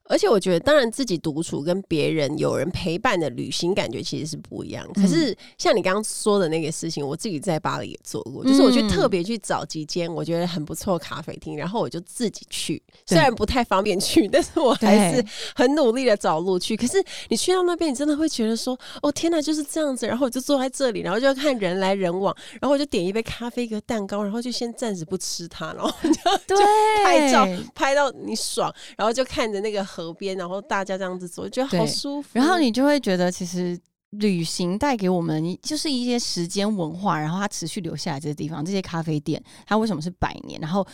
Speaker 3: 而且我觉得，当然自己独处跟别人有人陪伴的旅行感觉其实是不一样。可
Speaker 2: 嗯
Speaker 3: 是像你刚刚说的那个事情，我自己在巴黎也做过，就是我就特别去找几间我觉得很不错的咖啡厅，然后我就自己去，虽然不太方便去，但是我还是很努力的找路去。可是你去到那边，你真的会觉得说，哦天哪，就是这样子。然后我就坐在这里，然后就要看人来人往，然后我就点一杯咖啡，一个蛋糕，然后就先暂时不吃它，然后
Speaker 2: 就，
Speaker 3: 拍照拍到你爽，然后就看着那个河边，然后大家这样子走，觉得好舒服。
Speaker 2: 然后你就会觉得，其实旅行带给我们就是一些时间文化，然后它持续留下来这些地方，这些咖啡店，它为什么是百年？然后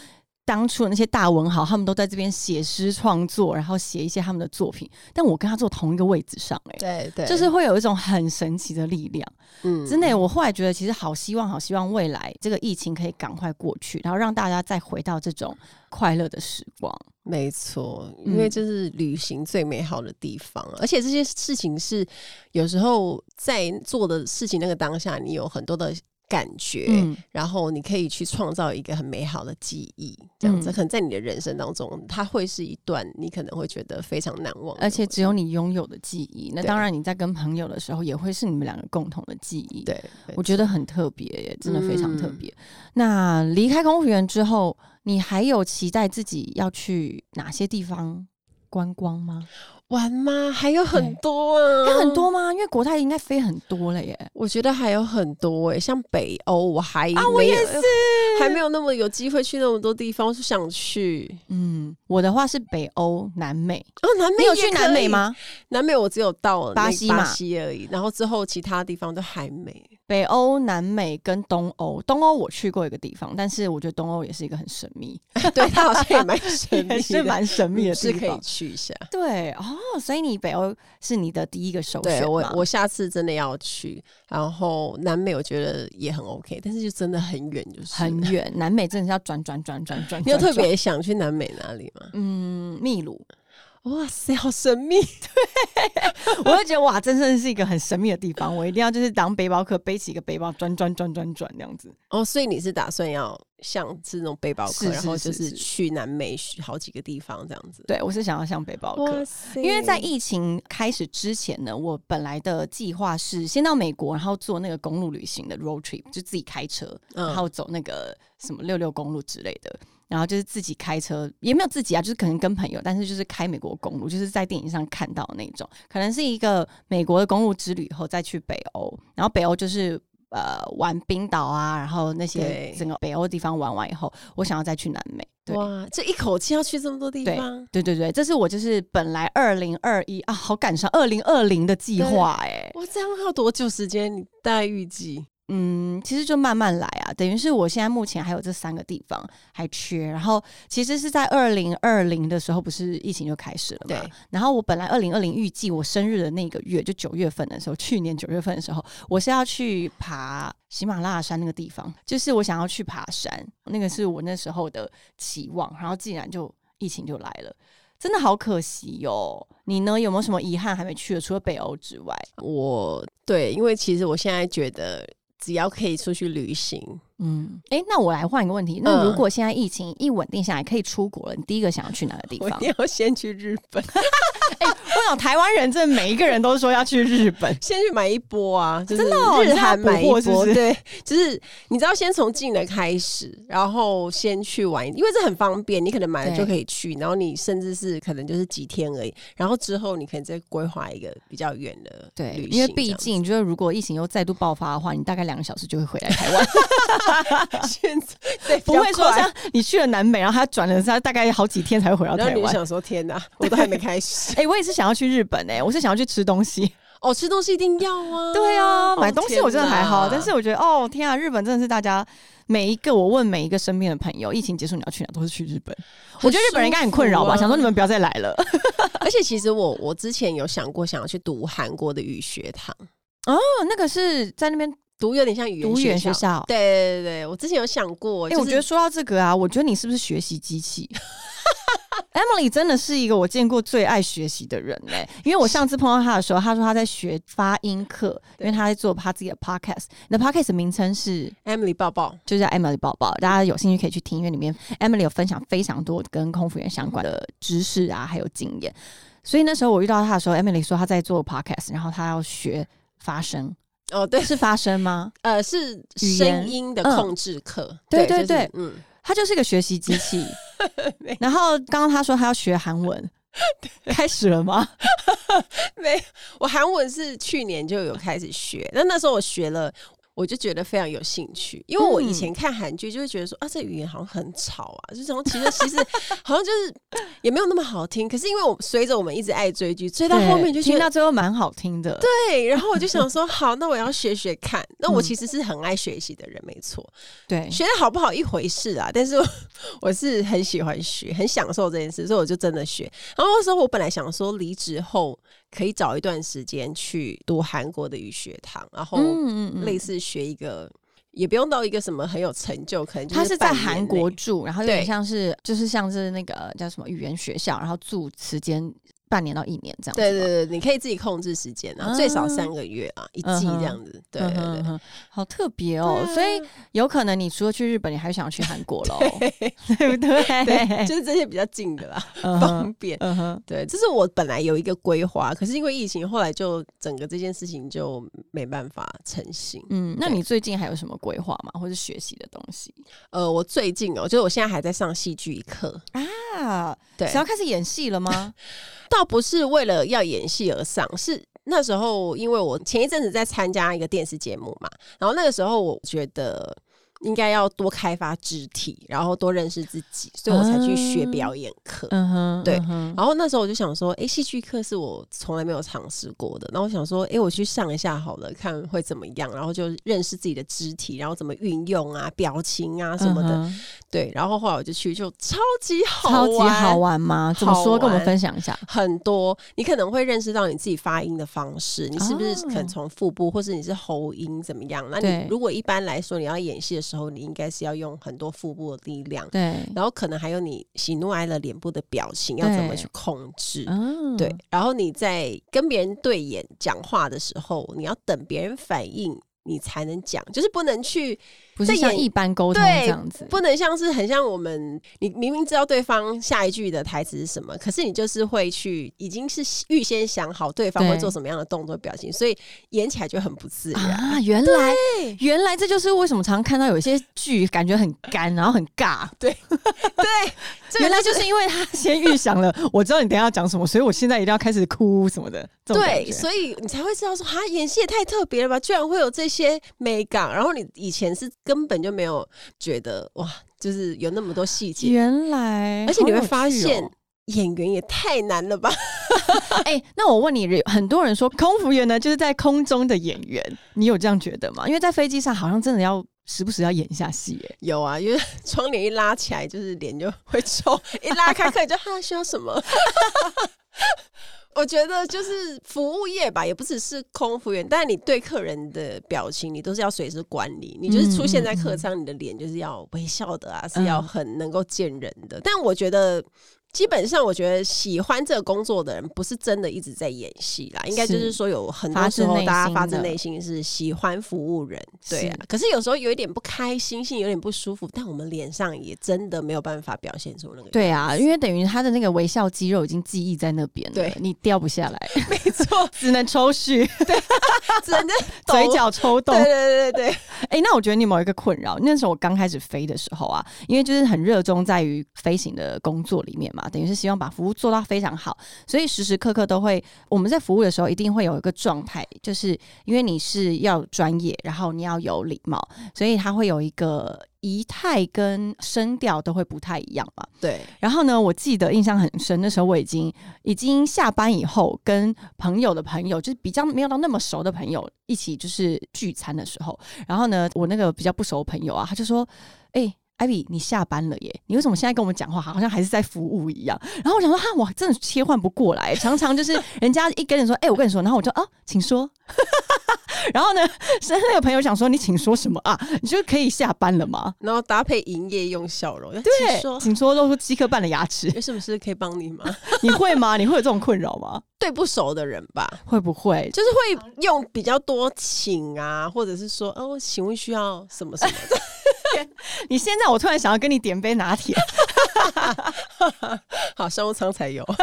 Speaker 2: 当初的那些大文豪，他们都在这边写诗创作，然后写一些他们的作品，但我跟他坐同一个位置上、欸，
Speaker 3: 对对，
Speaker 2: 就是会有一种很神奇的力量。
Speaker 3: 嗯
Speaker 2: 真的，我后来觉得，其实好希望，好希望未来这个疫情可以赶快过去，然后让大家再回到这种快乐的时光。
Speaker 3: 没错，
Speaker 2: 嗯
Speaker 3: 因为这是旅行最美好的地方，而且这些事情是有时候在做的事情那个当下，你有很多的感觉，
Speaker 2: 嗯，
Speaker 3: 然后你可以去创造一个很美好的记忆，这样子、
Speaker 2: 嗯
Speaker 3: 可能在你的人生当中，它会是一段你可能会觉得非常难忘，
Speaker 2: 而且只有你拥有的记忆。那当然，你在跟朋友的时候，也会是你们两个共同的记忆。，
Speaker 3: 对，
Speaker 2: 我觉得很特别耶，真的非常特
Speaker 3: 嗯
Speaker 2: 别。那离开公务员之后，你还有期待自己要去哪些地方观光吗？
Speaker 3: 玩吗？还有很多啊，
Speaker 2: 还很多吗？因为国泰应该飞很多了耶。
Speaker 3: 我觉得还有很多诶、像北欧，我还
Speaker 2: 啊，我也是。
Speaker 3: 还没有那么有机会去那么多地方，我是想去
Speaker 2: 嗯，我的话是北欧、南美。
Speaker 3: 哦。南美
Speaker 2: 你有去？南美吗？
Speaker 3: 南美我只有到了巴
Speaker 2: 巴西巴
Speaker 3: 西而已，然后之后其他地方都还没。
Speaker 2: 北欧、南美跟东欧，东欧我去过一个地方，但是我觉得东欧也是一个很神秘，
Speaker 3: 对，它好像也蛮神秘
Speaker 2: 是蛮神秘的
Speaker 3: 嗯是可以。去一下。
Speaker 2: 对哦，所以你北欧是你的第一个首选
Speaker 3: 对我，我下次真的要去。然后南美我觉得也很 OK，但是就真的很远，就是
Speaker 2: 很。远，南美真的是要转转转转转。
Speaker 3: 你有特别想去南美哪里吗？
Speaker 2: 嗯，秘鲁，
Speaker 3: 哇塞，好神秘！
Speaker 2: 对 我就觉得哇，真的是一个很神秘的地方，我一定要就是当背包客，背起一个背包转转转转转这样子。
Speaker 3: 哦，所以你是打算要像是那种背包客，
Speaker 2: 是是
Speaker 3: 然后就是去南美好几个地方这样子。
Speaker 2: 对我是想要像背包客，因为在疫情开始之前呢，我本来的计划是先到美国，然后做那个公路旅行的 road trip，就自己开车，
Speaker 3: 嗯
Speaker 2: 然后走那个什么六六公路之类的。然后就是自己开车，也没有自己啊，就是可能跟朋友，但是就是开美国公路，就是在电影上看到的那种，可能是一个美国的公路之旅以后再去北欧，然后北欧就是呃玩冰岛啊，然后那些整个北欧地方玩完以后，我想要再去南美。对，
Speaker 3: 哇，这一口气要去这么多地方，
Speaker 2: 对对对，这是我就是本来二零二一啊，好赶上二零二零的计划哎、
Speaker 3: 哇，这样要多久时间？你大概预计？
Speaker 2: 嗯，其实就慢慢来啊，等于是我现在目前还有这三个地方还缺，然后其实是在二零二零的时候，不是疫情就开始了嘛？
Speaker 3: 对。
Speaker 2: 然后我本来二零二零预计我生日的那个月，就九月份的时候，去年九月份的时候，我是要去爬喜马拉雅山那个地方，就是我想要去爬山，那个是我那时候的期望。然后竟然就疫情就来了，真的好可惜哟。你呢？有没有什么遗憾还没去的？除了北欧之外，
Speaker 3: 我对，因为其实我现在觉得。只要可以出去旅行。
Speaker 2: 嗯，哎，那我来换一个问题。那如果现在疫情一稳定下来，可以出国了，你第一个想要去哪个地方？
Speaker 3: 我要先去日本。
Speaker 2: 哎，我想台湾人，真的每一个人都说要去日本，
Speaker 3: 先去买一波啊！
Speaker 2: 真的，
Speaker 3: 日韩买一波，
Speaker 2: 对，
Speaker 3: 就是你知道，先从近的开始，然后先去玩，因为这很方便，你可能买了就可以去，然后你甚至是可能就是几天而已，然后之后你可能再规划一个比较远的
Speaker 2: 对
Speaker 3: 旅行。
Speaker 2: 因为毕竟，就是如果疫情又再度爆发的话，你大概两个小时就会回来台湾。
Speaker 3: 现 在
Speaker 2: 不会说像你去了南美，然后他转了他大概好几天才会回到台湾。
Speaker 3: 你想说天哪，我都还没开始。
Speaker 2: 哎，我也是想要去日本哎，我是想要去吃东西
Speaker 3: 哦，吃东西一定要啊。
Speaker 2: 对啊，买东西我真的还好，但是我觉得哦天啊，日本真的是大家每一个我问每一个身边的朋友，疫情结束你要去哪都是去日本。我觉得日本人应该很困扰吧，想说你们不要再来了。
Speaker 3: 而且其实我我之前有想过想要去读韩国的语学堂
Speaker 2: 哦，那个是在那边。
Speaker 3: 读有点像语言学校，对对对，我之前有想过。
Speaker 2: 哎，我觉得说到这个啊，我觉得你是不是学习机器 Emily 真的是一个我见过最爱学习的人嘞。因为我上次碰到他的时候，他说他在学发音课，因为他在做他自己的 podcast。那 podcast 名称是
Speaker 3: Emily 抱抱，
Speaker 2: 就叫 Emily 抱抱。大家有兴趣可以去听，因为里面 Emily 有分享非常多跟空服员相关的知识啊，还有经验。所以那时候我遇到他的时候，Emily 说他在做 podcast，然后他要学发声。
Speaker 3: 哦，对，
Speaker 2: 是发声吗？
Speaker 3: 呃，是声音的控制课。
Speaker 2: 对对对，嗯，他就是一个学习机器。然后刚刚他说他要学韩文，开始了吗？
Speaker 3: 没，我韩文是去年就有开始学，那那时候我学了。我就觉得非常有兴趣，因为我以前看韩剧就会觉得说啊，这语言好像很吵啊，就种其实其实好像就是也没有那么好听。可是因为我随着我们一直爱追剧，追到后面就
Speaker 2: 听到最后蛮好听的。
Speaker 3: 对，然后我就想说，好，那我要学学看。那我其实是很爱学习的人，没错。
Speaker 2: 对，
Speaker 3: 学的好不好一回事啊，但是我是很喜欢学，很享受这件事，所以我就真的学。然后那时候我本来想说离职后。可以找一段时间去读韩国的语学堂，然后类似学一个，也不用到一个什么很有成就，可能他
Speaker 2: 是在韩国住，然后有点像是就是像是那个叫什么语言学校，然后住时间。半年到一年这样子，
Speaker 3: 对对对，你可以自己控制时间啊，最少三个月啊，一季这样子，对对对，
Speaker 2: 好特别哦。所以有可能你除了去日本，你还想要去韩国喽，对不对？
Speaker 3: 对，就是这些比较近的啦，方便。对，这是我本来有一个规划，可是因为疫情，后来就整个这件事情就没办法成型。
Speaker 2: 嗯，那你最近还有什么规划吗？或者学习的东西？
Speaker 3: 呃，我最近哦，就是我现在还在上戏剧课
Speaker 2: 啊，对，想要开始演戏了吗？
Speaker 3: 倒不是为了要演戏而上，是那时候因为我前一阵子在参加一个电视节目嘛，然后那个时候我觉得。应该要多开发肢体，然后多认识自己，所以我才去学表演课。嗯哼，对。然后那时候我就想说，哎，戏剧课是我从来没有尝试过的。然后我想说，哎，我去上一下好了，看会怎么样。然后就认识自己的肢体，然后怎么运用啊，表情啊什么的。对。然后后来我就去，就超级好，
Speaker 2: 超级好玩吗？怎么说？跟我们分享一下。
Speaker 3: 很多，你可能会认识到你自己发音的方式，你是不是可能从腹部，或是你是喉音怎么样？那你如果一般来说你要演戏的时时候，你应该是要用很多腹部的力量，
Speaker 2: 对，
Speaker 3: 然后可能还有你喜怒哀乐脸部的表情要怎么去控制，对，然后你在跟别人对眼讲话的时候，你要等别人反应。你才能讲，就是不能去，
Speaker 2: 不是像一般沟通这样子，
Speaker 3: 不能像是很像我们，你明明知道对方下一句的台词是什么，可是你就是会去，已经是预先想好对方会做什么样的动作表情，所以演起来就很不自然
Speaker 2: 啊。原来，原来这就是为什么常常看到有一些剧感觉很干，然后很尬。
Speaker 3: 对 对，
Speaker 2: 原来就是因为他先预想了，我知道你等下要讲什么，所以我现在一定要开始哭什么的。
Speaker 3: 对，所以你才会知道说，哈，演戏也太特别了吧，居然会有这。些美感，然后你以前是根本就没有觉得哇，就是有那么多细节。
Speaker 2: 原来，
Speaker 3: 而且你会发现，演员也太难了吧？
Speaker 2: 哎、那我问你，很多人说空服员呢就是在空中的演员，你有这样觉得吗？因为在飞机上好像真的要时不时要演一下戏，哎，
Speaker 3: 有啊，因为窗帘一拉起来，就是脸就会皱；一拉开，客人就哈需要什么。我觉得就是服务业吧，也不只是空服员，但是你对客人的表情，你都是要随时管理。你就是出现在客舱，你的脸就是要微笑的啊，是要很能够见人的。但我觉得。基本上，我觉得喜欢这个工作的人，不是真的一直在演戏啦。应该就是说，有很多时候大家发自内心是喜欢服务人，对啊。可是有时候有一点不开心，心有点不舒服，但我们脸上也真的没有办法表现出那个。
Speaker 2: 对啊，因为等于他的那个微笑肌肉已经记忆在那边，
Speaker 3: 对
Speaker 2: 你掉不下来。
Speaker 3: 没错，
Speaker 2: 只能抽蓄，
Speaker 3: 对，只能
Speaker 2: 嘴角抽动。
Speaker 3: 对对对对。
Speaker 2: 哎，那我觉得你某一个困扰，那时候我刚开始飞的时候啊，因为就是很热衷在于飞行的工作里面嘛。等于是希望把服务做到非常好，所以时时刻刻都会我们在服务的时候一定会有一个状态，就是因为你是要专业，然后你要有礼貌，所以他会有一个仪态跟声调都会不太一样嘛。
Speaker 3: 对。
Speaker 2: 然后呢，我记得印象很深，那时候我已经已经下班以后，跟朋友的朋友，就是比较没有到那么熟的朋友一起就是聚餐的时候，然后呢，我那个比较不熟的朋友啊，他就说：“哎。”艾比，你下班了耶？你为什么现在跟我们讲话，好像还是在服务一样？然后我想说，哈，我真的切换不过来，常常就是人家一跟你说，哎，我跟你说，然后我就啊，请说。然后呢，是那个朋友想说，你请说什么啊？你就可以下班了吗？
Speaker 3: 然后搭配营业用笑容，
Speaker 2: 对，请说，露出七颗半的牙齿，
Speaker 3: 有什么事可以帮你吗？
Speaker 2: 你会吗？你会有这种困扰吗？
Speaker 3: 对不熟的人吧，
Speaker 2: 会不会
Speaker 3: 就是会用比较多请啊，或者是说，哦，请问需要什么什么的？
Speaker 2: 你现在我突然想要跟你点杯拿铁，
Speaker 3: 好商务舱才有。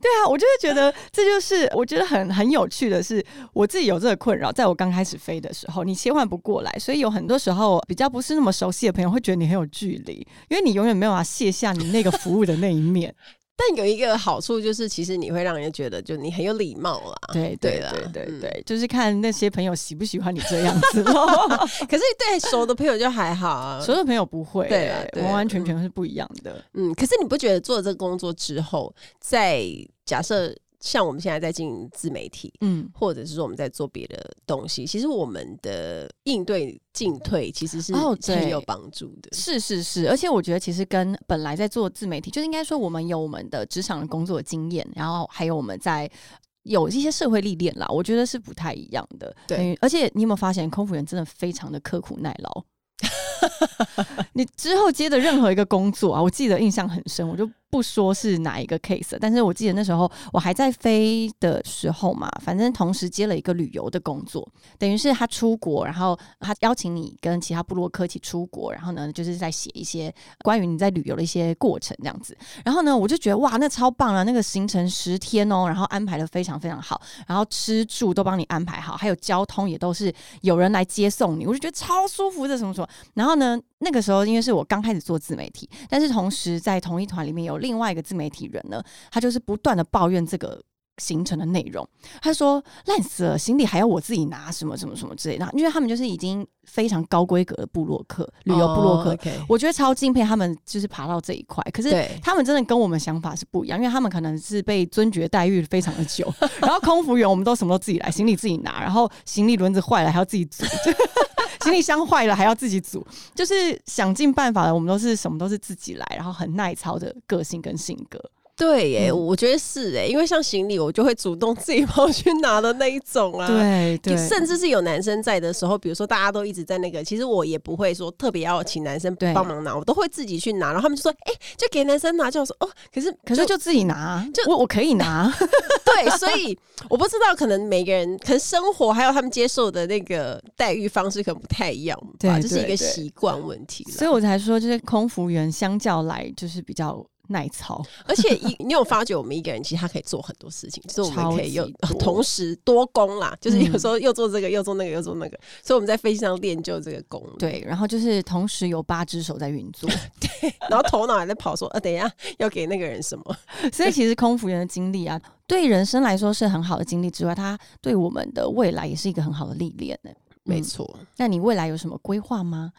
Speaker 2: 对啊，我就是觉得这就是我觉得很很有趣的是，我自己有这个困扰，在我刚开始飞的时候，你切换不过来，所以有很多时候比较不是那么熟悉的朋友会觉得你很有距离，因为你永远没有办法卸下你那个服务的那一面。
Speaker 3: 但有一个好处就是，其实你会让人家觉得，就你很有礼貌啦。
Speaker 2: 对对对对对，就是看那些朋友喜不喜欢你这样子。
Speaker 3: 可是对熟的朋友就还好啊，
Speaker 2: 熟的朋友不会，对，完完全全是不一样的。
Speaker 3: 嗯，可是你不觉得做这个工作之后，在假设？像我们现在在经营自媒体，嗯，或者是说我们在做别的东西，其实我们的应对进退其实是很有帮助的。
Speaker 2: 是是是，而且我觉得其实跟本来在做自媒体，就是应该说我们有我们的职场的工作经验，然后还有我们在有一些社会历练啦，我觉得是不太一样的。
Speaker 3: 对，
Speaker 2: 而且你有没有发现，空服员真的非常的刻苦耐劳。你之后接的任何一个工作啊，我记得印象很深，我就不说是哪一个 case，但是我记得那时候我还在飞的时候嘛，反正同时接了一个旅游的工作，等于是他出国，然后他邀请你跟其他部落客一起出国，然后呢，就是在写一些关于你在旅游的一些过程这样子。然后呢，我就觉得哇，那超棒啊！那个行程十天哦，然后安排的非常非常好，然后吃住都帮你安排好，还有交通也都是有人来接送你，我就觉得超舒服的什么什么。然后呢，那个时候因为是我刚开始做自媒体，但是同时在同一团里面有另外一个自媒体人呢，他就是不断的抱怨这个行程的内容。他说烂死了，行李还要我自己拿，什么什么什么之类的。因为他们就是已经非常高规格的部落客，旅游部落客，我觉得超敬佩他们，就是爬到这一块。可是他们真的跟我们想法是不一样，因为他们可能是被尊爵待遇非常的久。然后空服员我们都什么都自己来，行李自己拿，然后行李轮子坏了还要自己组。行李箱坏了还要自己组，就是想尽办法的。我们都是什么都是自己来，然后很耐操的个性跟性格。
Speaker 3: 对耶，我觉得是哎，因为像行李，我就会主动自己跑去拿的那一种啊。
Speaker 2: 对对，
Speaker 3: 甚至是有男生在的时候，比如说大家都一直在那个，其实我也不会说特别要请男生帮忙拿，我都会自己去拿。然后他们就说：“哎，就给男生拿。”就说：“哦，可是
Speaker 2: 可是就自己拿，就我我可以拿。”
Speaker 3: 对，所以我不知道，可能每个人可能生活还有他们接受的那个待遇方式可能不太一样吧，这是一个习惯问题。
Speaker 2: 所以我才说，就是空服员相较来就是比较。耐操，
Speaker 3: 而且一你有发觉，我们一个人其实他可以做很多事情，就是我们可以又 同时多功啦，就是有时候又做这个，又做那个，又做那个，所以我们在飞机上练就这个功。
Speaker 2: 对，然后就是同时有八只手在运作，
Speaker 3: 对，然后头脑还在跑，说呃，等一下要给那个人什么。
Speaker 2: 所以其实空服员的经历啊，对人生来说是很好的经历之外，他对我们的未来也是一个很好的历练呢。
Speaker 3: 没错，
Speaker 2: 那你未来有什么规划吗？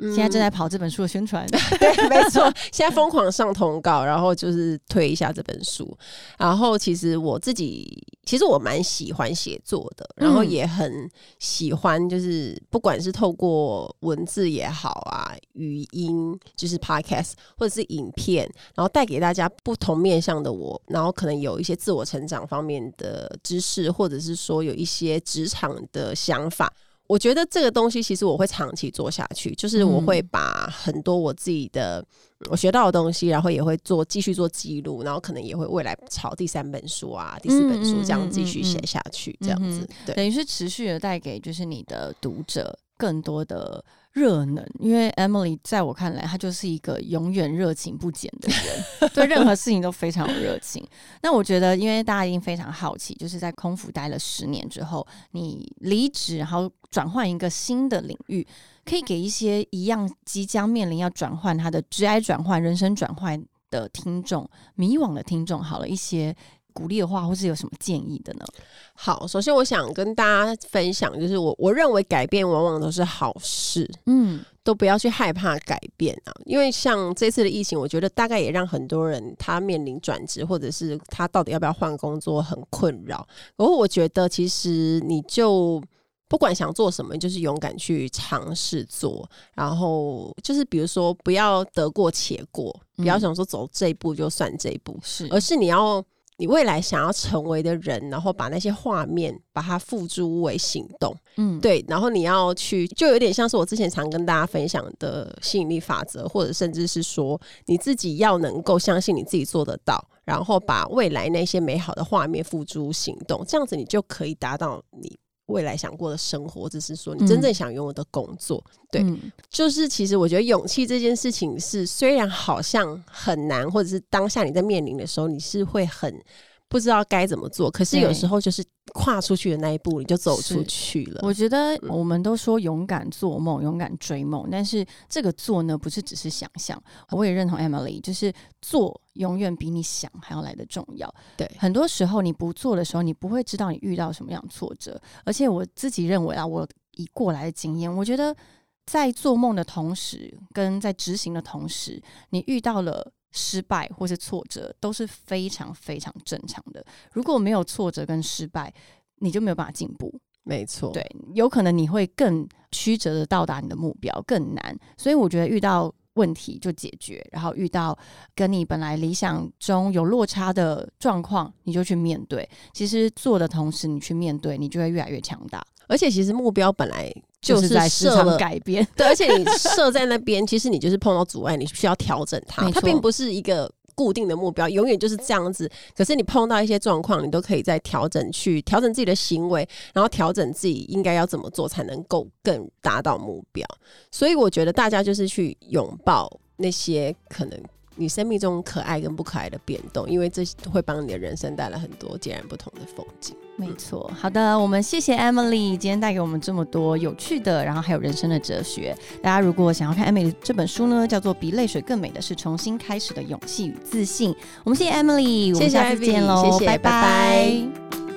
Speaker 2: 现在正在跑这本书的宣传。
Speaker 3: 对，没错，现在疯狂上通告，然后就是推一下这本书。然后其实我自己，其实我蛮喜欢写作的，然后也很喜欢，就是不管是透过文字也好啊，语音就是 podcast 或者是影片，然后带给大家不同面向的我，然后可能有一些自我成长方面的知识，或者是说有一些职场的想法。我觉得这个东西其实我会长期做下去，就是我会把很多我自己的我学到的东西，然后也会做继续做记录，然后可能也会未来朝第三本书啊、第四本书这样继续写下去，这样子，对，
Speaker 2: 等于是持续的带给就是你的读者更多的。热能，因为 Emily 在我看来，她就是一个永远热情不减的人，对任何事情都非常有热情。那我觉得，因为大家一定非常好奇，就是在空服待了十年之后，你离职，然后转换一个新的领域，可以给一些一样即将面临要转换他的职业转换、人生转换的听众、迷惘的听众，好了一些。鼓励的话，或是有什么建议的呢？
Speaker 3: 好，首先我想跟大家分享，就是我我认为改变往往都是好事，嗯，都不要去害怕改变啊，因为像这次的疫情，我觉得大概也让很多人他面临转职，或者是他到底要不要换工作很困扰。然后我觉得，其实你就不管想做什么，就是勇敢去尝试做，然后就是比如说不要得过且过，不要想说走这一步就算这一步，
Speaker 2: 是，
Speaker 3: 而是你要。你未来想要成为的人，然后把那些画面把它付诸为行动，嗯，对，然后你要去，就有点像是我之前常跟大家分享的吸引力法则，或者甚至是说你自己要能够相信你自己做得到，然后把未来那些美好的画面付诸行动，这样子你就可以达到你。未来想过的生活，或者是说你真正想拥有的工作，对，就是其实我觉得勇气这件事情是，虽然好像很难，或者是当下你在面临的时候，你是会很。不知道该怎么做，可是有时候就是跨出去的那一步，你就走出去了。
Speaker 2: 我觉得我们都说勇敢做梦，勇敢追梦，但是这个做呢，不是只是想象。我也认同 Emily，就是做永远比你想还要来的重要。
Speaker 3: 对，
Speaker 2: 很多时候你不做的时候，你不会知道你遇到什么样挫折。而且我自己认为啊，我以过来的经验，我觉得在做梦的同时，跟在执行的同时，你遇到了。失败或是挫折都是非常非常正常的。如果没有挫折跟失败，你就没有办法进步。
Speaker 3: 没错，
Speaker 2: 对，有可能你会更曲折的到达你的目标，更难。所以我觉得遇到问题就解决，然后遇到跟你本来理想中有落差的状况，你就去面对。其实做的同时，你去面对，你就会越来越强大。
Speaker 3: 而且其实目标本来
Speaker 2: 就是在时常改变，
Speaker 3: 对，而且你设在那边，其实你就是碰到阻碍，你需要调整它。它并不是一个固定的目标，永远就是这样子。可是你碰到一些状况，你都可以再调整，去调整自己的行为，然后调整自己应该要怎么做才能够更达到目标。所以我觉得大家就是去拥抱那些可能。你生命中可爱跟不可爱的变动，因为这会帮你的人生带来很多截然不同的风景。
Speaker 2: 没错，好的，我们谢谢 Emily 今天带给我们这么多有趣的，然后还有人生的哲学。大家如果想要看 Emily 这本书呢，叫做《比泪水更美的是重新开始的勇气与自信》。我们谢谢 Emily，我们下次见喽，
Speaker 3: 谢谢，拜拜。